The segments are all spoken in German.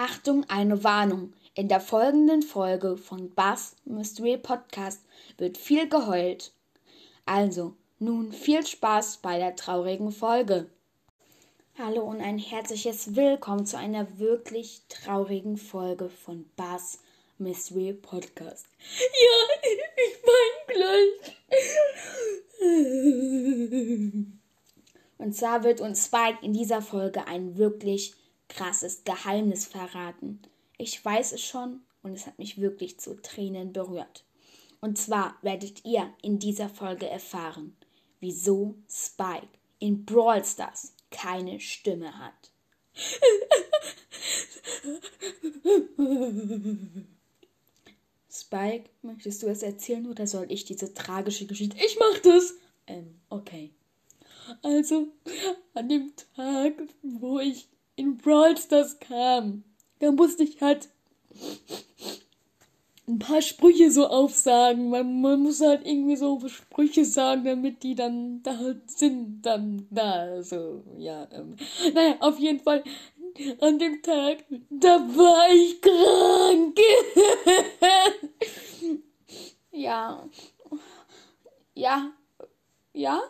Achtung, eine Warnung. In der folgenden Folge von Bass Mystery Podcast wird viel geheult. Also, nun viel Spaß bei der traurigen Folge. Hallo und ein herzliches Willkommen zu einer wirklich traurigen Folge von Bass Mystery Podcast. Ja, ich mein gleich. Und zwar wird uns Spike in dieser Folge ein wirklich krasses Geheimnis verraten. Ich weiß es schon und es hat mich wirklich zu Tränen berührt. Und zwar werdet ihr in dieser Folge erfahren, wieso Spike in Brawl Stars keine Stimme hat. Spike, möchtest du es erzählen oder soll ich diese tragische Geschichte? Ich mach das! Ähm, okay. Also, an dem Tag, wo ich in Brawl Stars kam, da musste ich halt ein paar Sprüche so aufsagen. Man, man muss halt irgendwie so Sprüche sagen, damit die dann da halt sind, dann da, so, ja, ähm. Naja, auf jeden Fall, an dem Tag, da war ich krank. ja. Ja. Ja.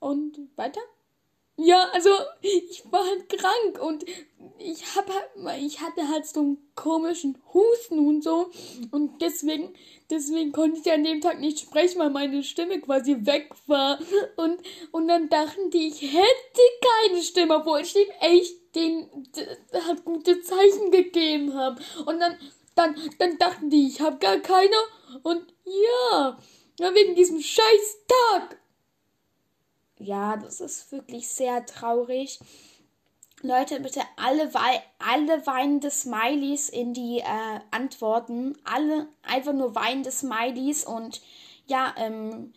Und weiter? Ja, also ich war halt krank und ich hab halt, ich hatte halt so einen komischen Husten und so. Und deswegen, deswegen konnte ich an dem Tag nicht sprechen, weil meine Stimme quasi weg war. Und und dann dachten die, ich hätte keine Stimme, obwohl ich ihm echt den hat gute Zeichen gegeben habe und dann dann dann dachten die, ich habe gar keine. Und ja, wegen diesem scheiß Tag ja, das ist wirklich sehr traurig. Leute, bitte alle, wei alle weinende Smileys in die äh, Antworten. Alle einfach nur weinende Smileys. Und ja, ähm,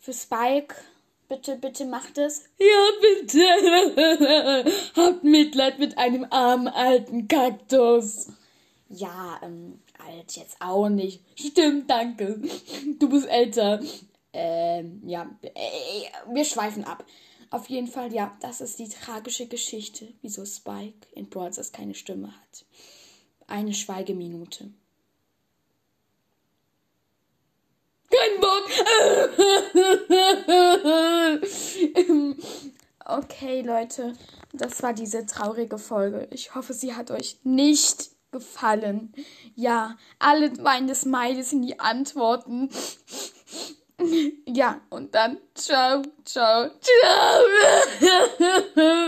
für Spike, bitte, bitte macht es. Ja, bitte. Habt Mitleid mit einem armen alten Kaktus. Ja, ähm, alt jetzt auch nicht. Stimmt, danke. Du bist älter. Ähm, ja, äh, wir schweifen ab. Auf jeden Fall, ja, das ist die tragische Geschichte, wieso Spike in Brawl keine Stimme hat. Eine Schweigeminute. Kein Bock! okay, Leute, das war diese traurige Folge. Ich hoffe, sie hat euch nicht gefallen. Ja, alle weinende Smileys in die Antworten. Ja, und dann ciao, ciao, ciao.